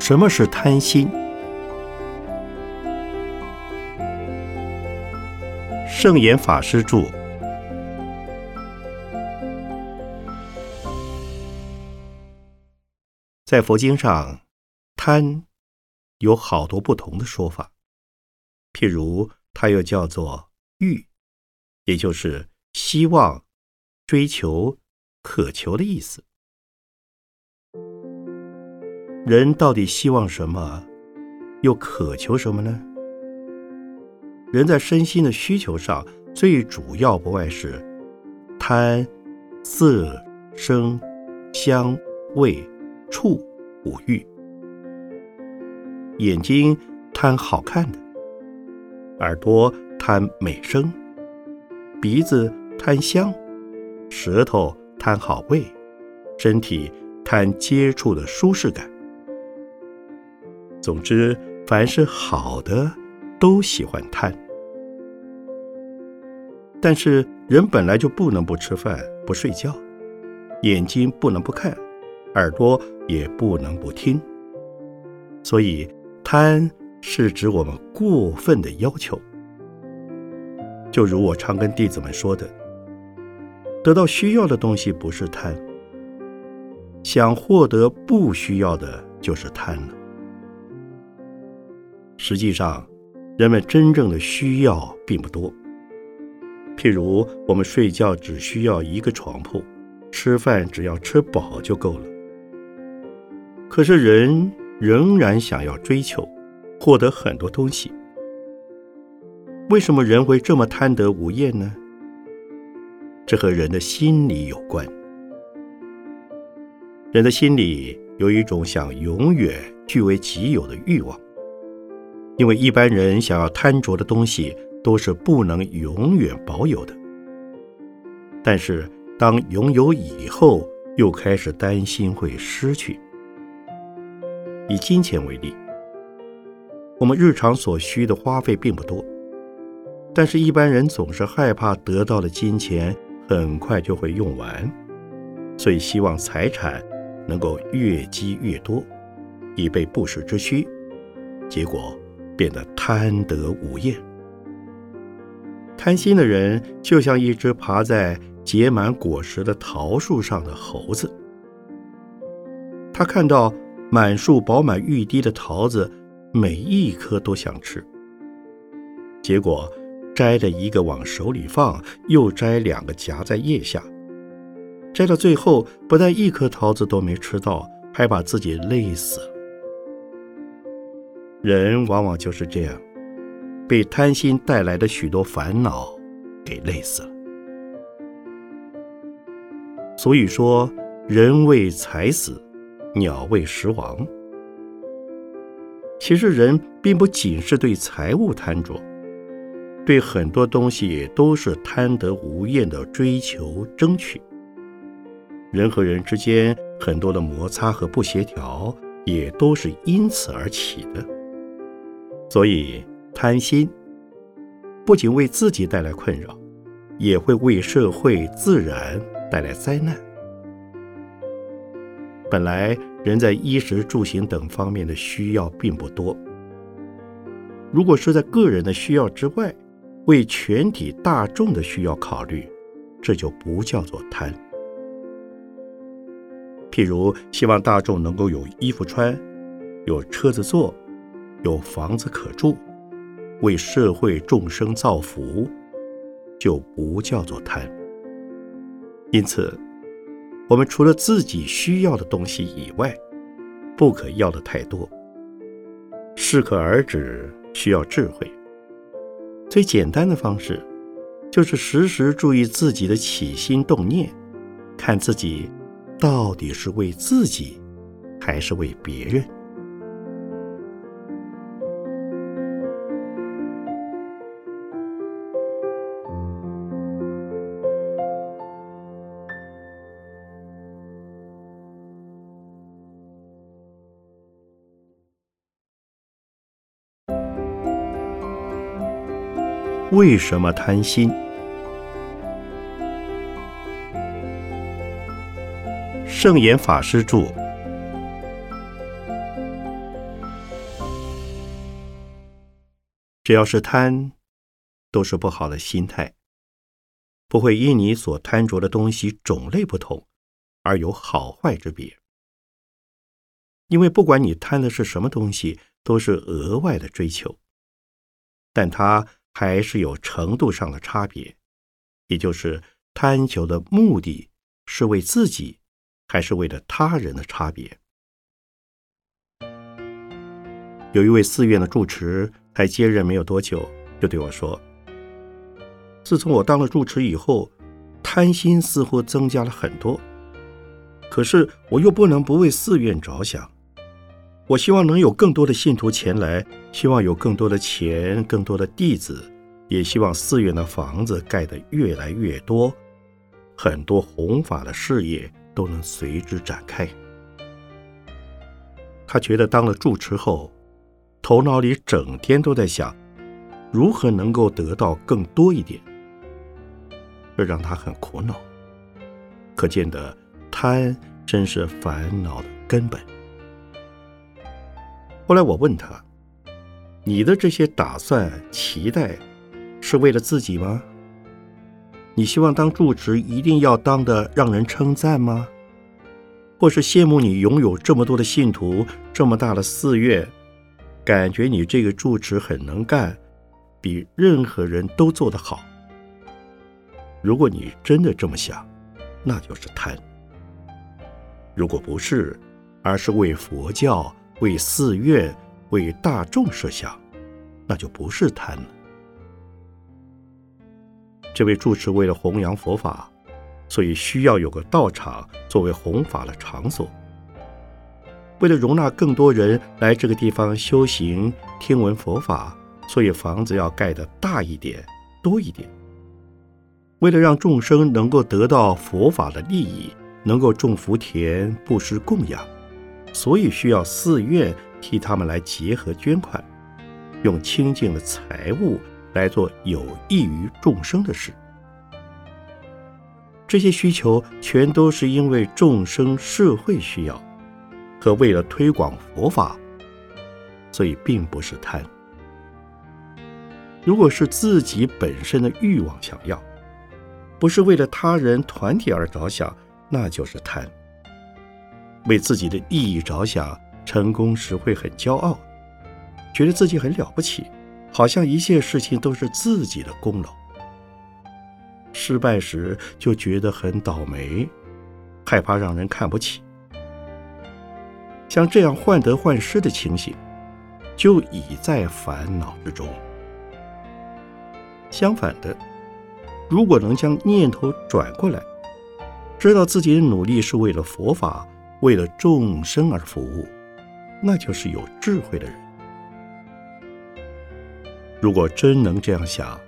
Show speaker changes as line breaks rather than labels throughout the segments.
什么是贪心？圣严法师著。在佛经上，贪有好多不同的说法。譬如，它又叫做欲，也就是希望、追求、渴求的意思。人到底希望什么，又渴求什么呢？人在身心的需求上，最主要不外是贪色、声、香、味。触五欲，眼睛贪好看的，耳朵贪美声，鼻子贪香，舌头贪好味，身体贪接触的舒适感。总之，凡是好的，都喜欢贪。但是，人本来就不能不吃饭、不睡觉，眼睛不能不看。耳朵也不能不听，所以贪是指我们过分的要求。就如我常跟弟子们说的，得到需要的东西不是贪，想获得不需要的就是贪了。实际上，人们真正的需要并不多。譬如我们睡觉只需要一个床铺，吃饭只要吃饱就够了。可是人仍然想要追求、获得很多东西。为什么人会这么贪得无厌呢？这和人的心理有关。人的心里有一种想永远据为己有的欲望，因为一般人想要贪着的东西都是不能永远保有的。但是当拥有以后，又开始担心会失去。以金钱为例，我们日常所需的花费并不多，但是一般人总是害怕得到的金钱很快就会用完，所以希望财产能够越积越多，以备不时之需，结果变得贪得无厌。贪心的人就像一只爬在结满果实的桃树上的猴子，他看到。满树饱满欲滴的桃子，每一颗都想吃。结果摘了一个往手里放，又摘两个夹在腋下，摘到最后，不但一颗桃子都没吃到，还把自己累死了。人往往就是这样，被贪心带来的许多烦恼给累死了。所以说，人为财死。鸟为食亡。其实人并不仅是对财物贪着，对很多东西都是贪得无厌的追求争取。人和人之间很多的摩擦和不协调，也都是因此而起的。所以贪心不仅为自己带来困扰，也会为社会、自然带来灾难。本来人在衣食住行等方面的需要并不多，如果是在个人的需要之外，为全体大众的需要考虑，这就不叫做贪。譬如希望大众能够有衣服穿，有车子坐，有房子可住，为社会众生造福，就不叫做贪。因此。我们除了自己需要的东西以外，不可要的太多。适可而止需要智慧。最简单的方式，就是时时注意自己的起心动念，看自己到底是为自己，还是为别人。为什么贪心？圣严法师著。只要是贪都是不好的心态不会因你所贪着的东西种类不同而有好坏之别。因为不管你贪的是什么东西都是额外的追求但他还是有程度上的差别，也就是贪求的目的是为自己，还是为了他人的差别。有一位寺院的住持才接任没有多久，就对我说：“自从我当了住持以后，贪心似乎增加了很多，可是我又不能不为寺院着想。”我希望能有更多的信徒前来，希望有更多的钱、更多的弟子，也希望寺院的房子盖得越来越多，很多弘法的事业都能随之展开。他觉得当了住持后，头脑里整天都在想如何能够得到更多一点，这让他很苦恼。可见的贪真是烦恼的根本。后来我问他：“你的这些打算、期待，是为了自己吗？你希望当住持一定要当的让人称赞吗？或是羡慕你拥有这么多的信徒、这么大的寺院，感觉你这个住持很能干，比任何人都做得好？如果你真的这么想，那就是贪；如果不是，而是为佛教。”为寺院、为大众设想，那就不是贪了。这位住持为了弘扬佛法，所以需要有个道场作为弘法的场所。为了容纳更多人来这个地方修行、听闻佛法，所以房子要盖得大一点、多一点。为了让众生能够得到佛法的利益，能够种福田、布施供养。所以需要寺院替他们来结合捐款，用清净的财物来做有益于众生的事。这些需求全都是因为众生社会需要和为了推广佛法，所以并不是贪。如果是自己本身的欲望想要，不是为了他人团体而着想，那就是贪。为自己的利益着想，成功时会很骄傲，觉得自己很了不起，好像一切事情都是自己的功劳；失败时就觉得很倒霉，害怕让人看不起。像这样患得患失的情形，就已在烦恼之中。相反的，如果能将念头转过来，知道自己的努力是为了佛法。为了众生而服务，那就是有智慧的人。如果真能这样想，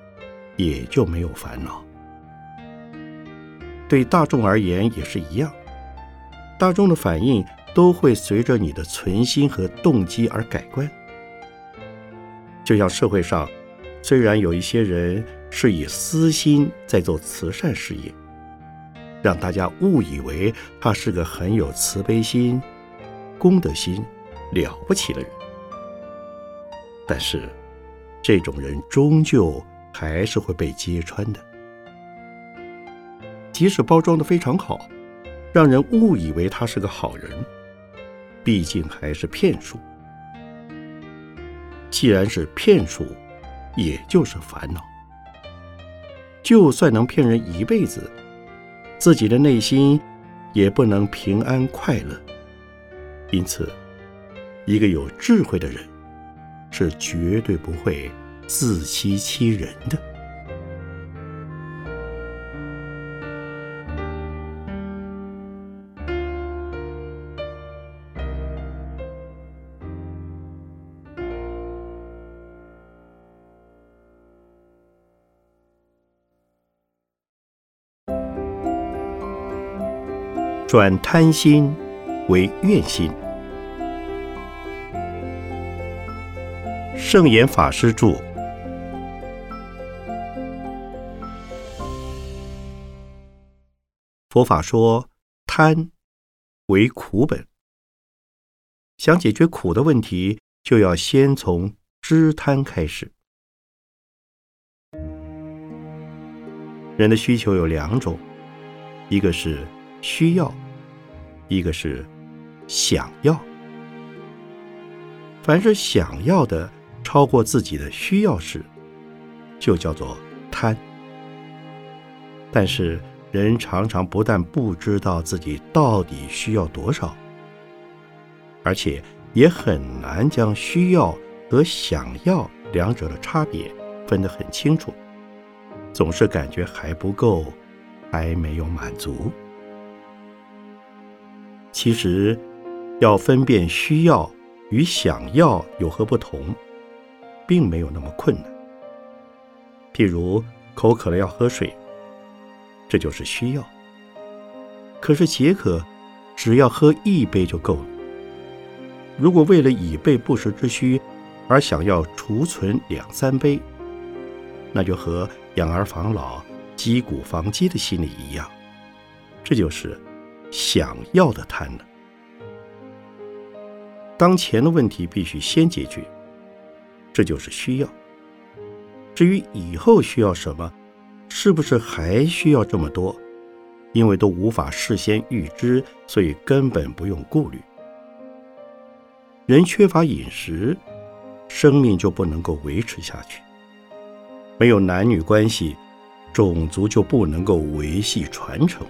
也就没有烦恼。对大众而言也是一样，大众的反应都会随着你的存心和动机而改观。就像社会上，虽然有一些人是以私心在做慈善事业。让大家误以为他是个很有慈悲心、功德心、了不起的人，但是这种人终究还是会被揭穿的。即使包装的非常好，让人误以为他是个好人，毕竟还是骗术。既然是骗术，也就是烦恼。就算能骗人一辈子。自己的内心也不能平安快乐，因此，一个有智慧的人是绝对不会自欺欺人的。转贪心为愿心。圣严法师著。佛法说贪为苦本。想解决苦的问题就要先从知贪开始。人的需求有两种一个是需要，一个是想要。凡是想要的超过自己的需要时，就叫做贪。但是人常常不但不知道自己到底需要多少，而且也很难将需要和想要两者的差别分得很清楚，总是感觉还不够，还没有满足。其实，要分辨需要与想要有何不同，并没有那么困难。譬如口渴了要喝水。这就是需要。可是解渴，只要喝一杯就够了。如果为了以备不时之需，而想要储存两三杯，那就和养儿防老、积谷防饥的心理一样，这就是想要的贪了。当前的问题必须先解决，这就是需要。至于以后需要什么？是不是还需要这么多？因为都无法事先预知，所以根本不用顾虑。人缺乏饮食，生命就不能够维持下去；没有男女关系，种族就不能够维系传承，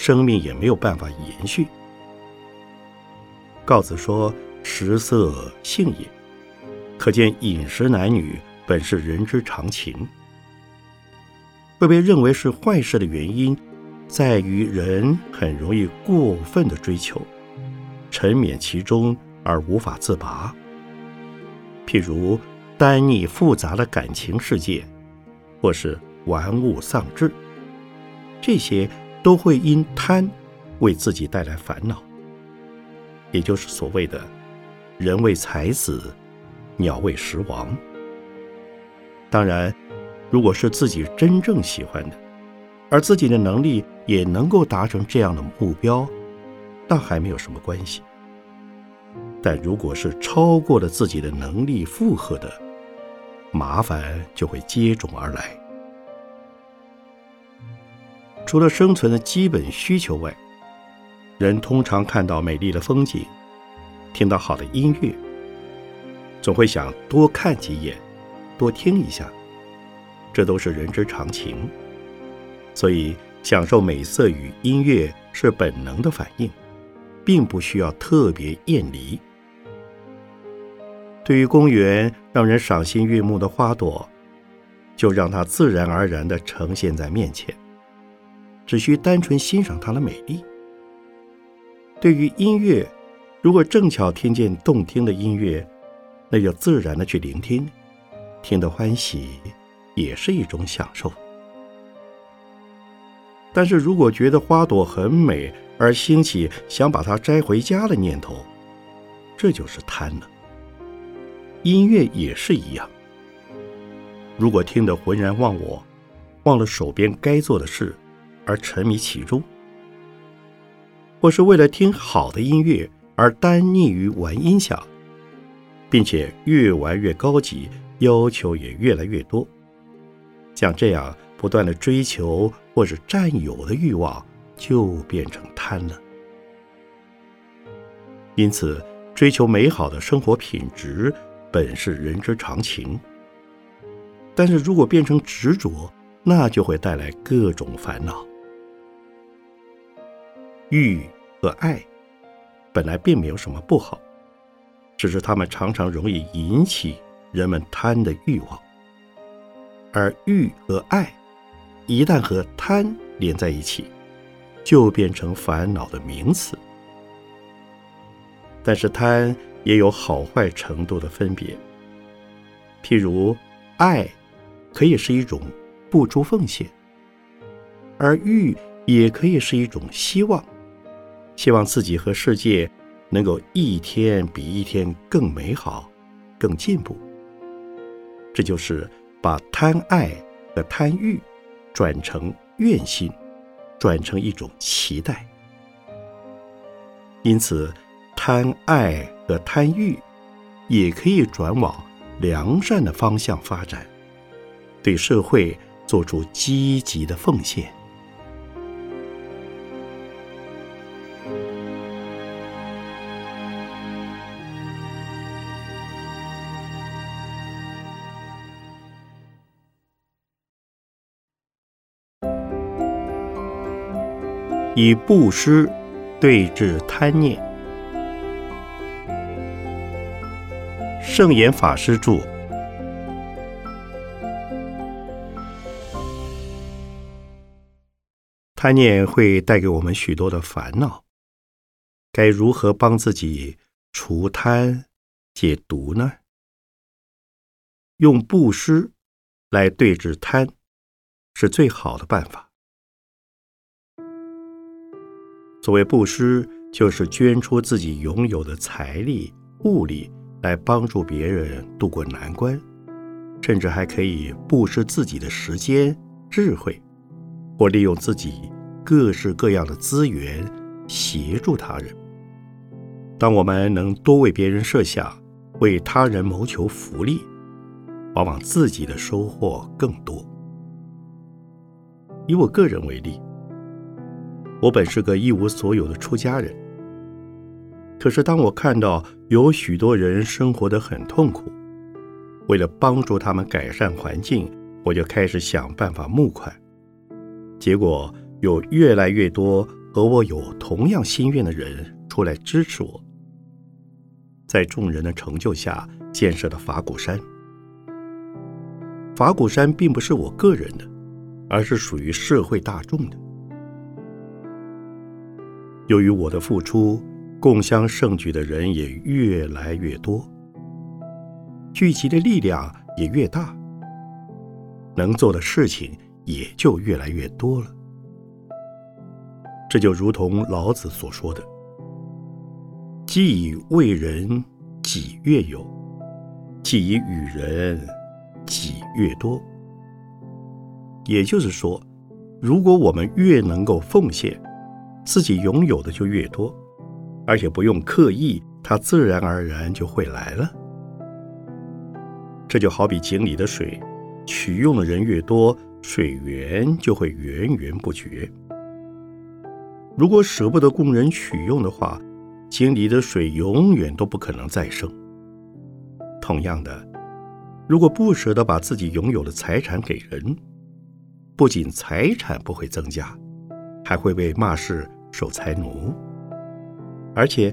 生命也没有办法延续。告子说：“食色，性也。”可见饮食男女本是人之常情。会被认为是坏事的原因，在于人很容易过分的追求，沉湎其中而无法自拔。譬如单逆复杂的感情世界，或是玩物丧志，这些都会因贪为自己带来烦恼。也就是所谓的“人为财死，鸟为食亡”。当然。如果是自己真正喜欢的，而自己的能力也能够达成这样的目标，那还没有什么关系。但如果是超过了自己的能力负荷的，麻烦就会接踵而来。除了生存的基本需求外，人通常看到美丽的风景，听到好的音乐，总会想多看几眼，多听一下。这都是人之常情，所以享受美色与音乐是本能的反应，并不需要特别艳离。对于公园让人赏心悦目的花朵，就让它自然而然地呈现在面前，只需单纯欣赏它的美丽。对于音乐，如果正巧听见动听的音乐，那就自然的去聆听，听得欢喜。也是一种享受，但是如果觉得花朵很美而兴起想把它摘回家的念头，这就是贪了。音乐也是一样，如果听得浑然忘我，忘了手边该做的事而沉迷其中，或是为了听好的音乐而单溺于玩音响，并且越玩越高级，要求也越来越多。像这样不断的追求或是占有的欲望，就变成贪了。因此，追求美好的生活品质本是人之常情。但是如果变成执着，那就会带来各种烦恼。欲和爱本来并没有什么不好，只是他们常常容易引起人们贪的欲望。而欲和爱，一旦和贪连在一起，就变成烦恼的名词。但是贪也有好坏程度的分别。譬如，爱可以是一种付出奉献，而欲也可以是一种希望，希望自己和世界能够一天比一天更美好、更进步。这就是。把贪爱和贪欲转成愿心，转成一种期待。因此，贪爱和贪欲也可以转往良善的方向发展，对社会、做出积极的奉献。以布施对治贪念。圣严法师著。贪念会带给我们许多的烦恼，该如何帮自己除贪解毒呢？用布施来对治贪，是最好的办法。所谓布施，就是捐出自己拥有的财力、物力来帮助别人渡过难关，甚至还可以布施自己的时间、智慧，或利用自己各式各样的资源协助他人。当我们能多为别人设想，为他人谋求福利，往往自己的收获更多。以我个人为例。我本是个一无所有的出家人，可是当我看到有许多人生活得很痛苦，为了帮助他们改善环境，我就开始想办法募款。结果有越来越多和我有同样心愿的人出来支持我，在众人的成就下建设的法鼓山。法鼓山并不是我个人的，而是属于社会大众的。由于我的付出，共襄盛举的人也越来越多，聚集的力量也越大，能做的事情也就越来越多了。这就如同老子所说的：“既以为人，己越有；既以与人，己越多。”也就是说，如果我们越能够奉献，自己拥有的就越多，而且不用刻意，它自然而然就会来了。这就好比井里的水，取用的人越多，水源就会源源不绝。如果舍不得供人取用的话，井里的水永远都不可能再生。同样的，如果不舍得把自己拥有的财产给人，不仅财产不会增加，还会被骂是。守财奴，而且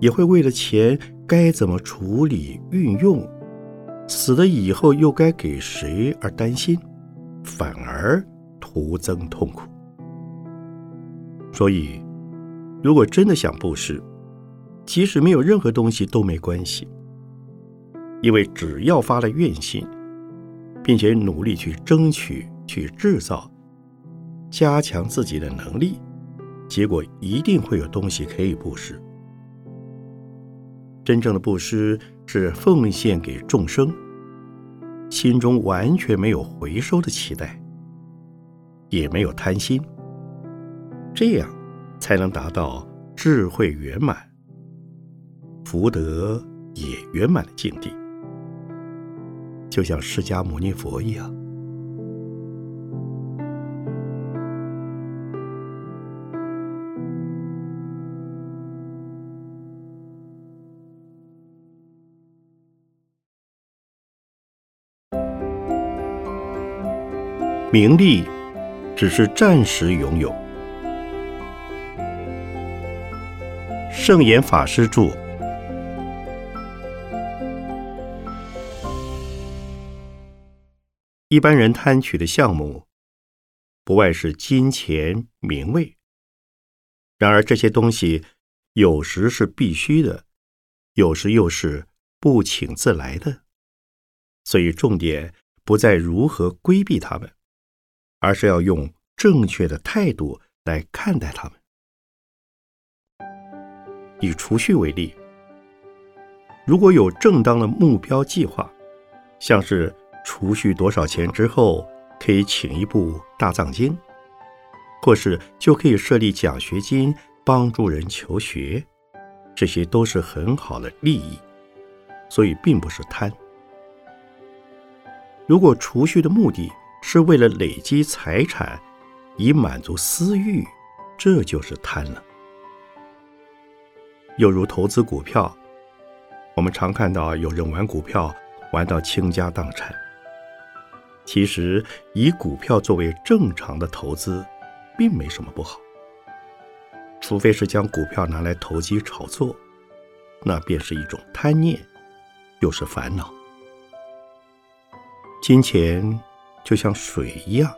也会为了钱该怎么处理运用，死了以后又该给谁而担心，反而徒增痛苦。所以，如果真的想布施，即使没有任何东西都没关系，因为只要发了愿心，并且努力去争取、去制造、加强自己的能力。结果一定会有东西可以布施。真正的布施是奉献给众生，心中完全没有回收的期待，也没有贪心，这样才能达到智慧圆满、福德也圆满的境地，就像释迦牟尼佛一样。名利只是暂时拥有。圣严法师著。一般人贪取的项目，不外是金钱、名位。然而这些东西，有时是必须的，有时又是不请自来的。所以重点不在如何规避他们。而是要用正确的态度来看待他们。以储蓄为例，如果有正当的目标计划，像是储蓄多少钱之后可以请一部大藏经，或是就可以设立奖学金帮助人求学，这些都是很好的利益，所以并不是贪。如果储蓄的目的，是为了累积财产，以满足私欲，这就是贪了。又如投资股票，我们常看到有人玩股票玩到倾家荡产。其实以股票作为正常的投资，并没什么不好。除非是将股票拿来投机炒作，那便是一种贪念，又是烦恼。金钱就像水一样，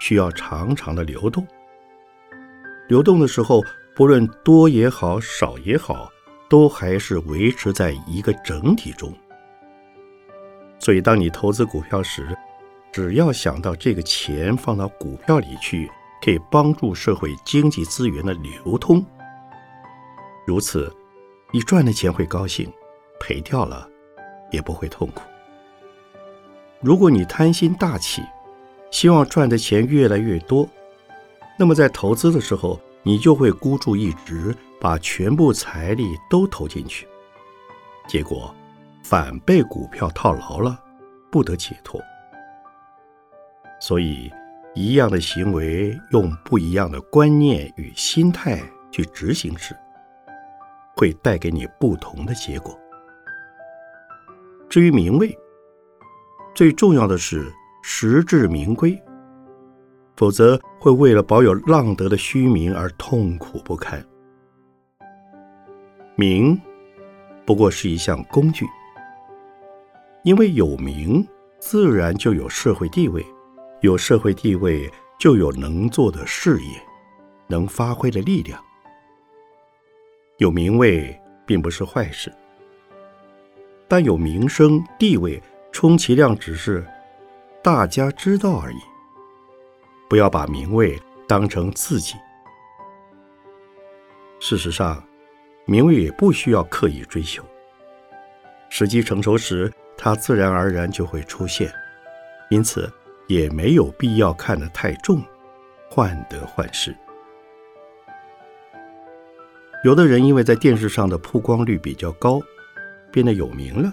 需要长长的流动。流动的时候，不论多也好，少也好，都还是维持在一个整体中。所以，当你投资股票时，只要想到这个钱放到股票里去。可以帮助社会经济资源的流通。如此，你赚的钱会高兴，赔掉了也不会痛苦。如果你贪心大起，希望赚的钱越来越多，那么在投资的时候，你就会孤注一掷，把全部财力都投进去，结果反被股票套牢了，不得解脱。所以。一样的行为，用不一样的观念与心态去执行时，会带给你不同的结果。至于名位，最重要的是实至名归，否则会为了保有浪得的虚名而痛苦不堪。名不过是一项工具，因为有名，自然就有社会地位。有社会地位，就有能做的事业，能发挥的力量。有名位并不是坏事，但有名声地位，充其量只是大家知道而已。不要把名位当成自己。事实上，名位也不需要刻意追求，时机成熟时，它自然而然就会出现。因此。也没有必要看得太重，患得患失。有的人因为在电视上的曝光率比较高，变得有名了，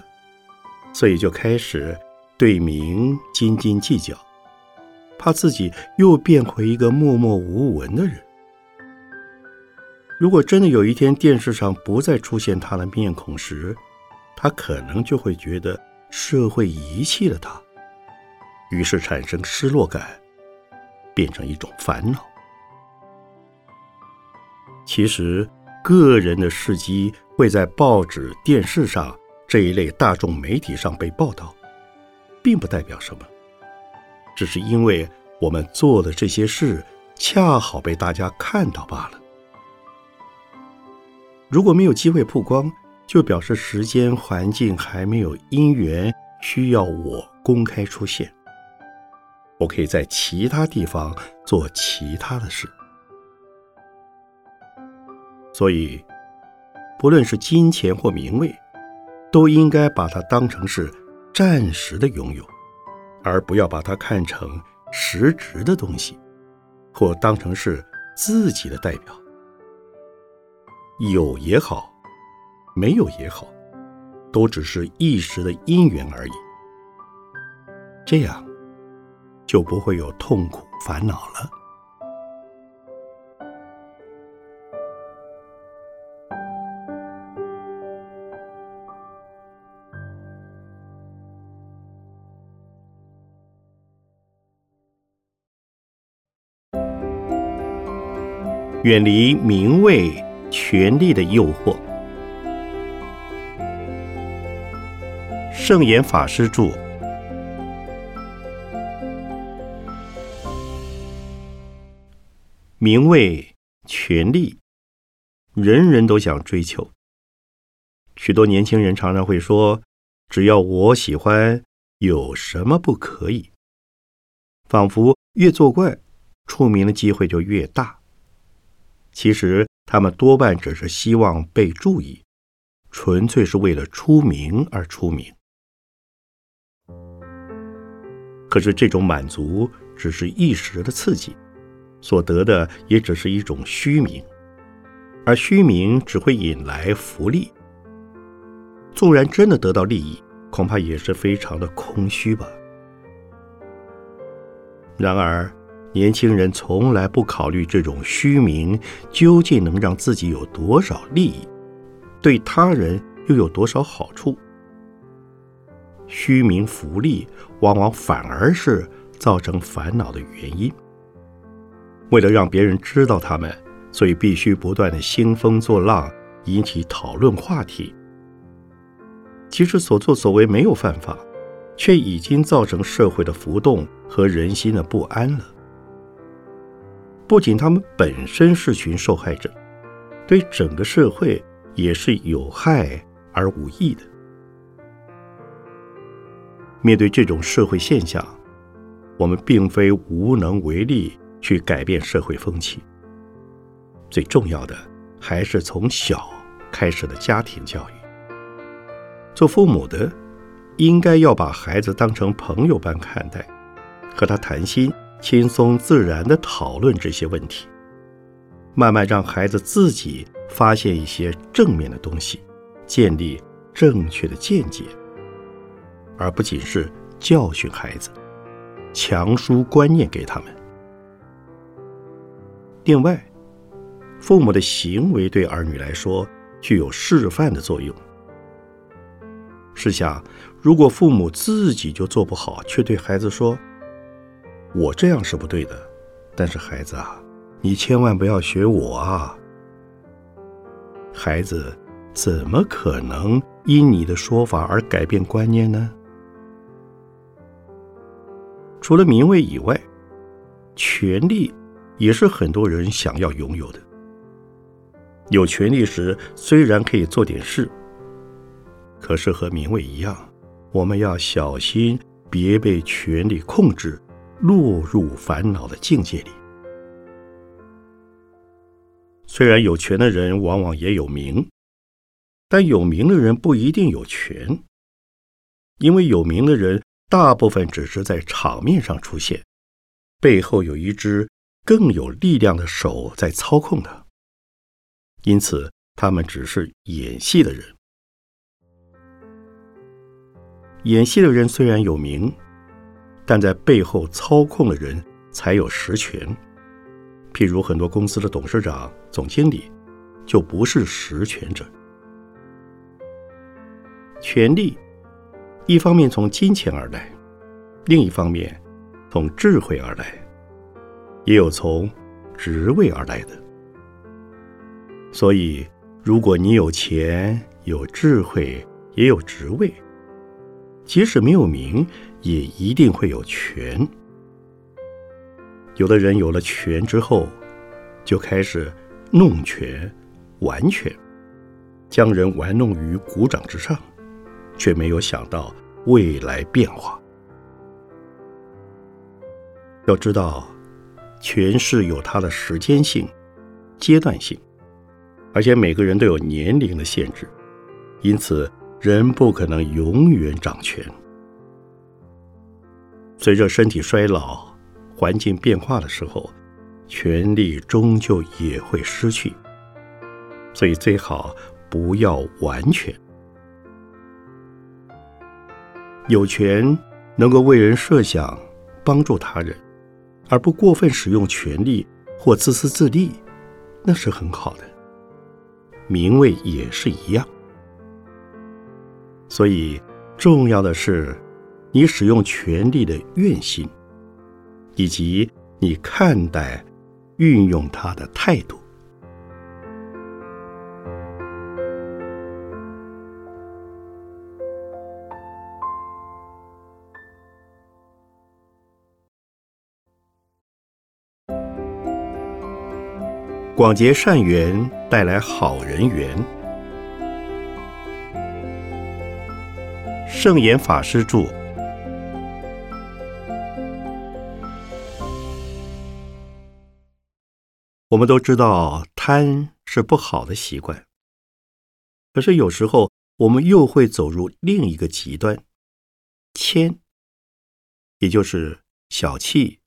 所以就开始对名斤斤计较，怕自己又变回一个默默无闻的人。如果真的有一天电视上不再出现他的面孔时，他可能就会觉得社会遗弃了他。于是产生失落感，变成一种烦恼。其实，个人的事迹会在报纸、电视上这一类大众媒体上被报道，并不代表什么，只是因为我们做的这些事恰好被大家看到罢了。如果没有机会曝光，就表示时间环境还没有因缘需要我公开出现。我可以在其他地方做其他的事，所以，不论是金钱或名位，都应该把它当成是暂时的拥有，而不要把它看成实质的东西，或当成是自己的代表。有也好，没有也好，都只是一时的因缘而已。这样。就不会有痛苦烦恼了。远离名位、权力的诱惑。圣严法师著。名位、权力，人人都想追求。许多年轻人常常会说：“只要我喜欢，有什么不可以？”仿佛越作怪，出名的机会就越大。其实他们多半只是希望被注意，纯粹是为了出名而出名。可是这种满足只是一时的刺激。所得的也只是一种虚名，而虚名只会引来福利。纵然真的得到利益，恐怕也是非常的空虚吧。然而，年轻人从来不考虑这种虚名究竟能让自己有多少利益，对他人又有多少好处。虚名浮利往往反而是造成烦恼的原因。为了让别人知道他们，所以必须不断的兴风作浪，引起讨论话题。其实所作所为没有犯法，却已经造成社会的浮动和人心的不安了。不仅他们本身是群受害者，对整个社会也是有害而无益的。面对这种社会现象，我们并非无能为力去改变社会风气。最重要的还是从小开始的家庭教育。做父母的，应该要把孩子当成朋友般看待，和他谈心。轻松自然地讨论这些问题，慢慢让孩子自己发现一些正面的东西，建立正确的见解，而不仅是教训孩子、强输观念给他们。另外，父母的行为对儿女来说具有示范的作用。试想，如果父母自己就做不好，却对孩子说，我这样是不对的，但是孩子啊，你千万不要学我啊！孩子怎么可能因你的说法而改变观念呢？除了名位以外，权力也是很多人想要拥有的。有权力时，虽然可以做点事，可是和名位一样，我们要小心，别被权力控制。落入烦恼的境界里。虽然有权的人往往也有名，但有名的人不一定有权，因为有名的人大部分只是在场面上出现，背后有一只更有力量的手在操控他，因此他们只是演戏的人。演戏的人虽然有名。但在背后操控的人才有实权，譬如很多公司的董事长、总经理，就不是实权者。权力一方面从金钱而来，另一方面从智慧而来，也有从职位而来的。所以，如果你有钱、有智慧、也有职位，即使没有名。也一定会有权。有的人有了权之后，就开始弄权、玩权，将人玩弄于股掌之上，却没有想到未来变化。要知道，权势有它的时间性、阶段性，而且每个人都有年龄的限制，因此人不可能永远掌权。随着身体衰老、环境变化的时候，权力终究也会失去，所以最好不要完全有权，能够为人设想、帮助他人，而不过分使用权力或自私自利，那是很好的。名位也是一样，所以重要的是。你使用权力的愿心，以及你看待、运用它的态度。广结善缘，带来好人缘。圣严法师著。我们都知道贪是不好的习惯，可是有时候我们又会走入另一个极端，谦，也就是小气、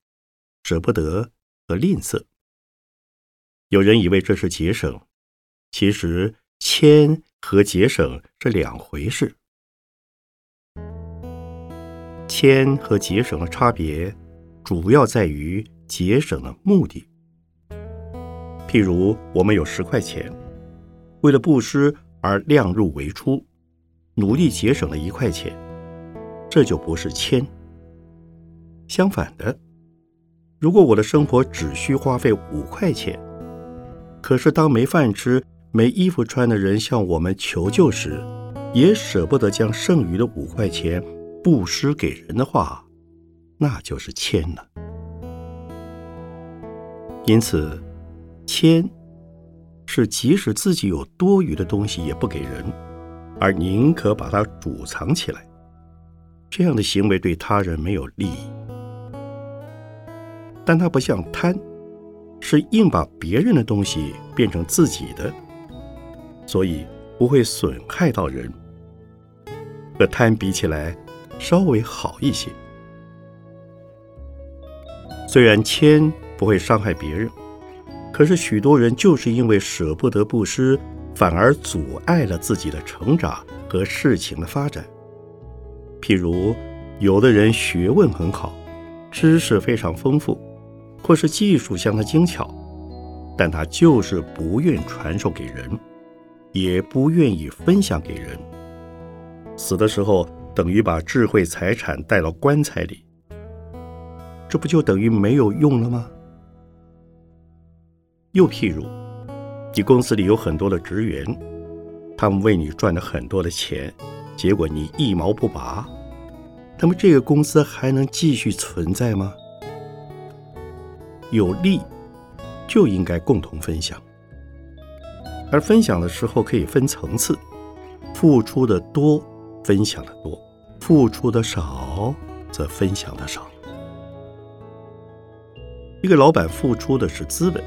舍不得和吝啬。有人以为这是节省，其实谦和节省是两回事。谦和节省的差别，主要在于节省的目的。譬如我们有十块钱，为了布施而量入为出，努力节省了一块钱，这就不是谦。相反的，如果我的生活只需花费五块钱，可是当没饭吃、没衣服穿的人向我们求救时，也舍不得将剩余的五块钱布施给人的话，那就是谦了。因此，谦是即使自己有多余的东西也不给人，而宁可把它储藏起来。这样的行为对他人没有利益，但它不像贪，是硬把别人的东西变成自己的，所以不会损害到人。和贪比起来，稍微好一些。虽然谦不会伤害别人，可是许多人就是因为舍不得布施，反而阻碍了自己的成长和事情的发展。譬如，有的人学问很好，知识非常丰富，或是技术相当精巧，但他就是不愿传授给人，也不愿意分享给人。死的时候，等于把智慧财产带到棺材里，这不就等于没有用了吗？又譬如，你公司里有很多的职员，他们为你赚了很多的钱，结果你一毛不拔，那么这个公司还能继续存在吗？有利就应该共同分享，而分享的时候可以分层次，付出的多。分享的多，付出的少，则分享的少。一个老板付出的是资本，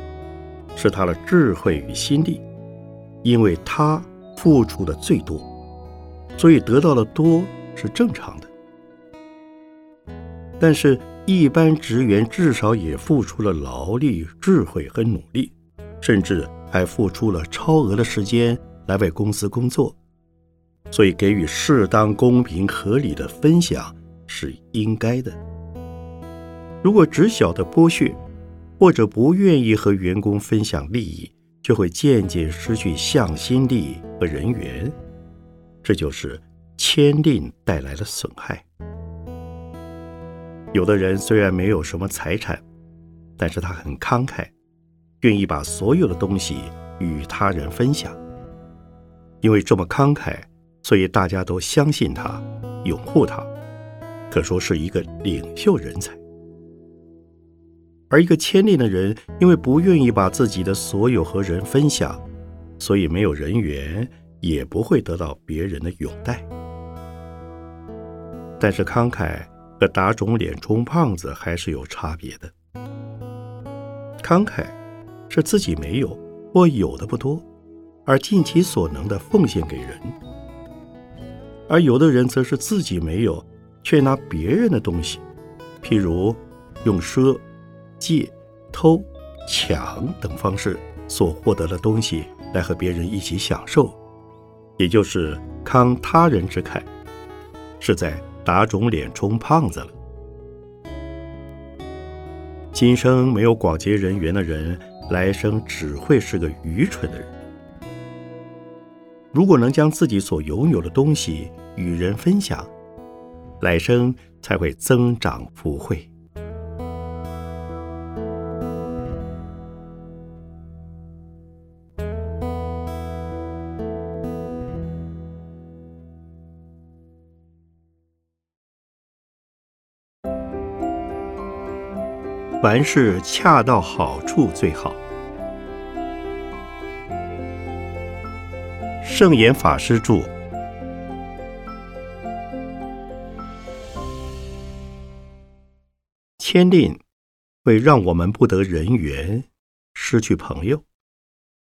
是他的智慧与心力，因为他付出的最多，所以得到的多是正常的。但是，一般职员至少也付出了劳力、智慧和努力，甚至还付出了超额的时间来为公司工作。所以，给予适当、公平、合理的分享是应该的。如果只晓得剥削，或者不愿意和员工分享利益，就会渐渐失去向心力和人缘。这就是签订带来的损害。有的人虽然没有什么财产，但是他很慷慨，愿意把所有的东西与他人分享，因为这么慷慨。所以大家都相信他，拥护他，可说是一个领袖人才。而一个谦令的人，因为不愿意把自己的所有和人分享，所以没有人缘，也不会得到别人的拥戴。但是慷慨和打肿脸充胖子还是有差别的。慷慨是自己没有或有的不多，而尽其所能的奉献给人。而有的人则是自己没有，却拿别人的东西，譬如用赊、借、偷、抢等方式所获得的东西来和别人一起享受，也就是慷他人之慨，是在打肿脸充胖子了。今生没有广结人缘的人，来生只会是个愚蠢的人。如果能将自己所拥有的东西与人分享，来生才会增长福慧。凡事恰到好处最好。圣严法师著。谦令会让我们不得人缘，失去朋友，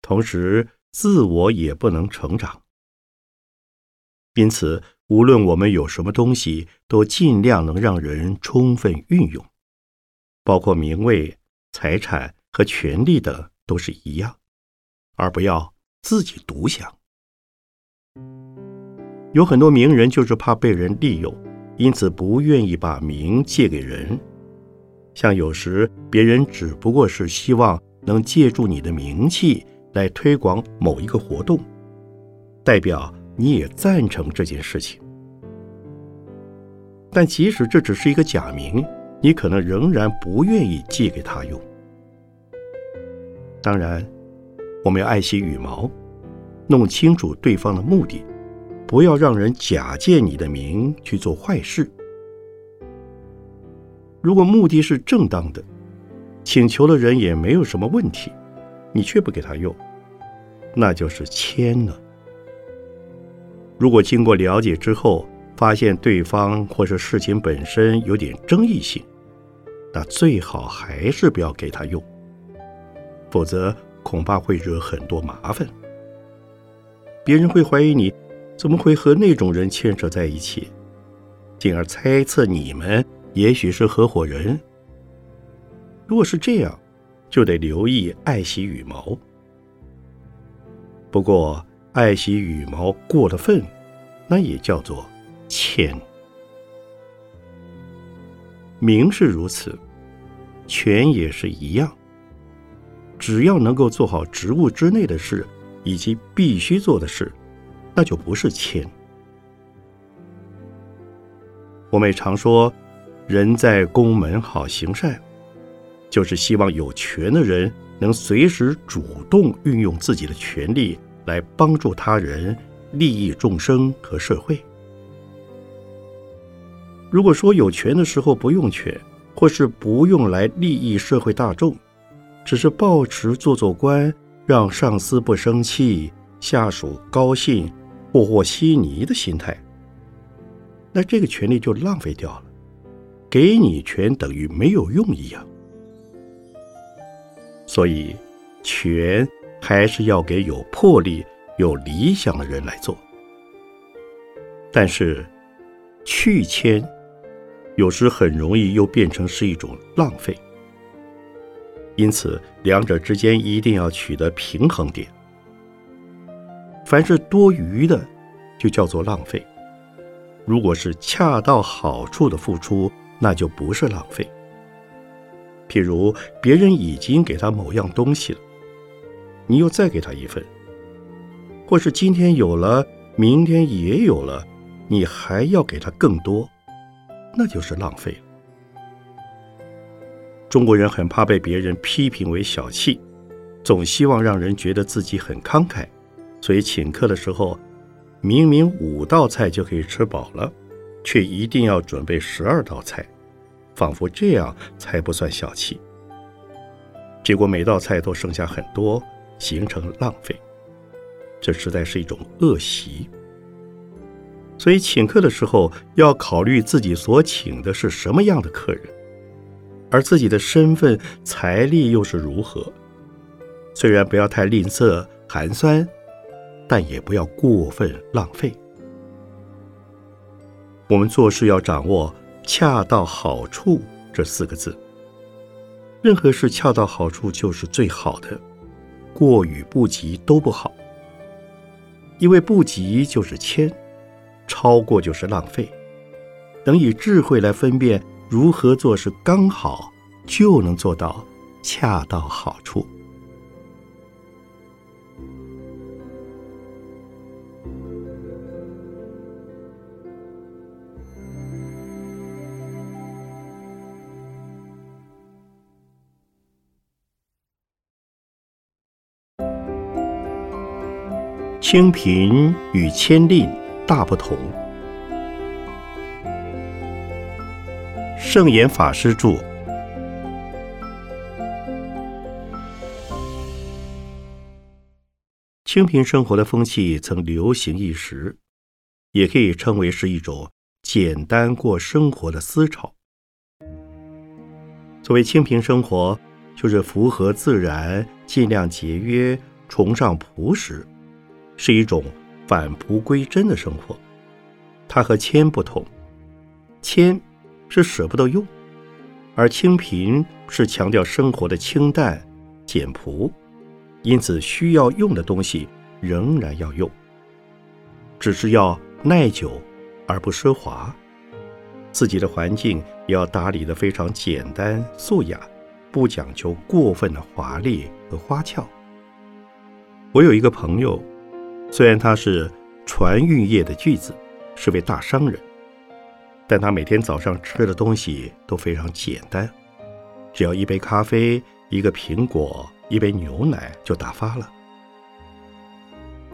同时自我也不能成长。因此，无论我们有什么东西，都尽量能让人充分运用，包括名位、财产和权力等，都是一样，而不要自己独享。有很多名人就是怕被人利用，因此不愿意把名借给人。像有时别人只不过是希望能借助你的名气来推广某一个活动，代表你也赞成这件事情。但即使这只是一个假名，你可能仍然不愿意借给他用。当然，我们要爱惜羽毛，弄清楚对方的目的，不要让人假借你的名去做坏事。如果目的是正当的，请求的人也没有什么问题，你却不给他用，那就是签了。如果经过了解之后，发现对方或是事情本身有点争议性，那最好还是不要给他用，否则恐怕会惹很多麻烦。别人会怀疑你怎么会和那种人牵扯在一起，进而猜测你们也许是合伙人。如果是这样，就得留意爱惜羽毛。不过，爱惜羽毛过了分，那也叫做。钱，名是如此，权也是一样。只要能够做好职务之内的事，以及必须做的事，那就不是谦。我们常说，人在宫门好行善，就是希望有权的人能随时主动运用自己的权利来帮助他人、利益众生和社会。如果说有权的时候不用权，或是不用来利益社会大众，只是抱持做做官，让上司不生气、下属高兴、和和稀泥的心态，那这个权利就浪费掉了，给你权等于没有用一样。所以，权还是要给有魄力、有理想的人来做。但是，去签。有时很容易又变成是一种浪费，因此两者之间一定要取得平衡点。凡是多余的，就叫做浪费；如果是恰到好处的付出，那就不是浪费。譬如别人已经给他某样东西了，你又再给他一份，或是今天有了，明天也有了，你还要给他更多。那就是浪费了。中国人很怕被别人批评为小气，总希望让人觉得自己很慷慨，所以请客的时候，明明五道菜就可以吃饱了，却一定要准备十二道菜，仿佛这样才不算小气。结果每道菜都剩下很多，形成浪费，这实在是一种恶习。所以请客的时候要考虑自己所请的是什么样的客人，而自己的身份、财力又是如何。虽然不要太吝啬、寒酸，但也不要过分浪费。我们做事要掌握“恰到好处”这四个字。任何事恰到好处就是最好的，过与不及都不好，因为不及就是谦。超过就是浪费，等以智慧来分辨如何做是刚好，就能做到恰到好处。清贫与谦令。大不同。圣严法师著。清贫生活的风气曾流行一时，也可以称为是一种简单过生活的思潮。所谓清贫生活，就是符合自然，尽量节约，崇尚朴实，是一种。返璞归真的生活，它和谦不同。谦是舍不得用，而清贫是强调生活的清淡、简朴，因此需要用的东西仍然要用，只是要耐久而不奢华。自己的环境也要打理得非常简单素雅，不讲究过分的华丽和花俏。我有一个朋友，虽然他是船运业的巨子，是位大商人，但他每天早上吃的东西都非常简单，只要一杯咖啡、一个苹果、一杯牛奶就打发了。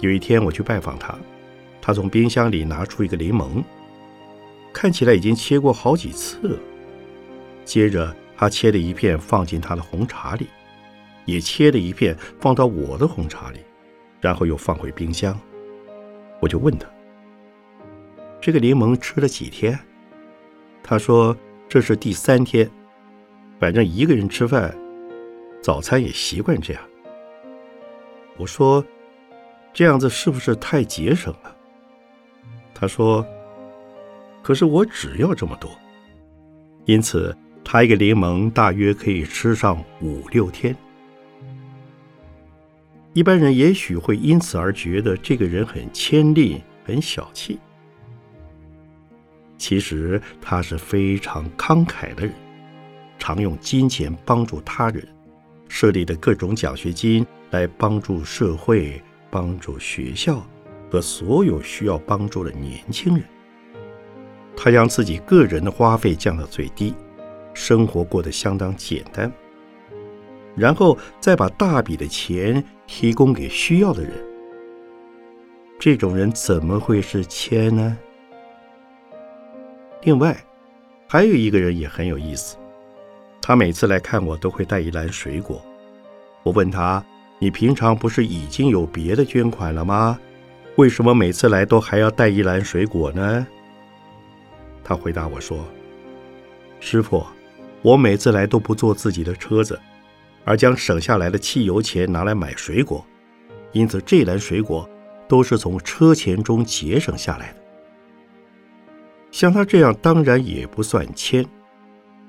有一天我去拜访他，他从冰箱里拿出一个柠檬。看起来已经切过好几次了。接着，他切了一片放进他的红茶里，也切了一片放到我的红茶里，然后又放回冰箱。我就问他：“这个柠檬吃了几天？”他说：“这是第三天。反正一个人吃饭，早餐也习惯这样。”我说：“这样子是不是太节省了？”他说。可是我只要这么多，因此他一个柠檬大约可以吃上五六天。一般人也许会因此而觉得这个人很谦吝、很小气。其实他是非常慷慨的人，常用金钱帮助他人，设立的各种奖学金来帮助社会、帮助学校和所有需要帮助的年轻人。他将自己个人的花费降到最低，生活过得相当简单，然后再把大笔的钱提供给需要的人。这种人怎么会是谦呢？另外，还有一个人也很有意思，他每次来看我都会带一篮水果。我问他：“你平常不是已经有别的捐款了吗？为什么每次来都还要带一篮水果呢？”他回答我说：“师傅，我每次来都不坐自己的车子，而将省下来的汽油钱拿来买水果，因此这篮水果都是从车钱中节省下来的。像他这样当然也不算谦，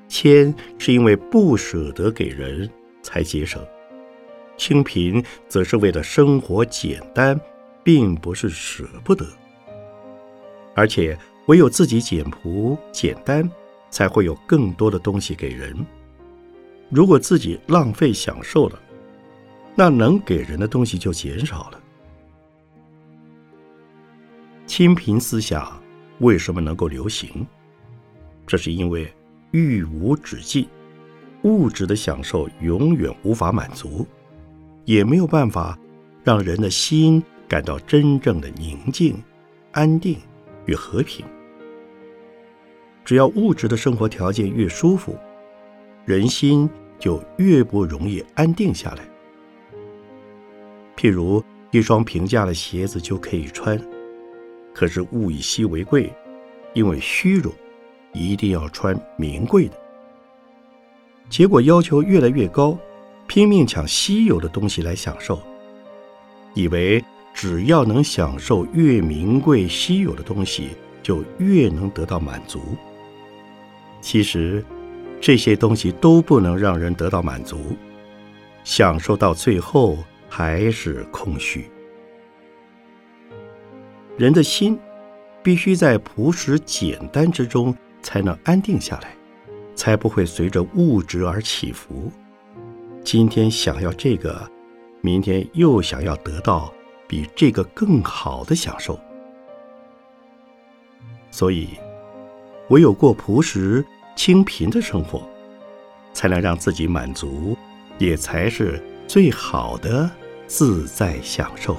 谦是因为不舍得给人才节省，清贫则是为了生活简单，并不是舍不得，而且。”唯有自己简朴简单，才会有更多的东西给人。如果自己浪费享受了，那能给人的东西就减少了。清贫思想为什么能够流行？这是因为欲无止境，物质的享受永远无法满足，也没有办法让人的心感到真正的宁静、安定与和平。只要物质的生活条件越舒服，人心就越不容易安定下来。譬如一双平价的鞋子就可以穿，可是物以稀为贵，因为虚荣，一定要穿名贵的。结果要求越来越高，拼命抢稀有的东西来享受，以为只要能享受越名贵稀有的东西，就越能得到满足。其实，这些东西都不能让人得到满足，享受到最后还是空虚。人的心必须在朴实简单之中才能安定下来，才不会随着物质而起伏。今天想要这个，明天又想要得到比这个更好的享受，所以。唯有过朴实清贫的生活，才能让自己满足，也才是最好的自在享受。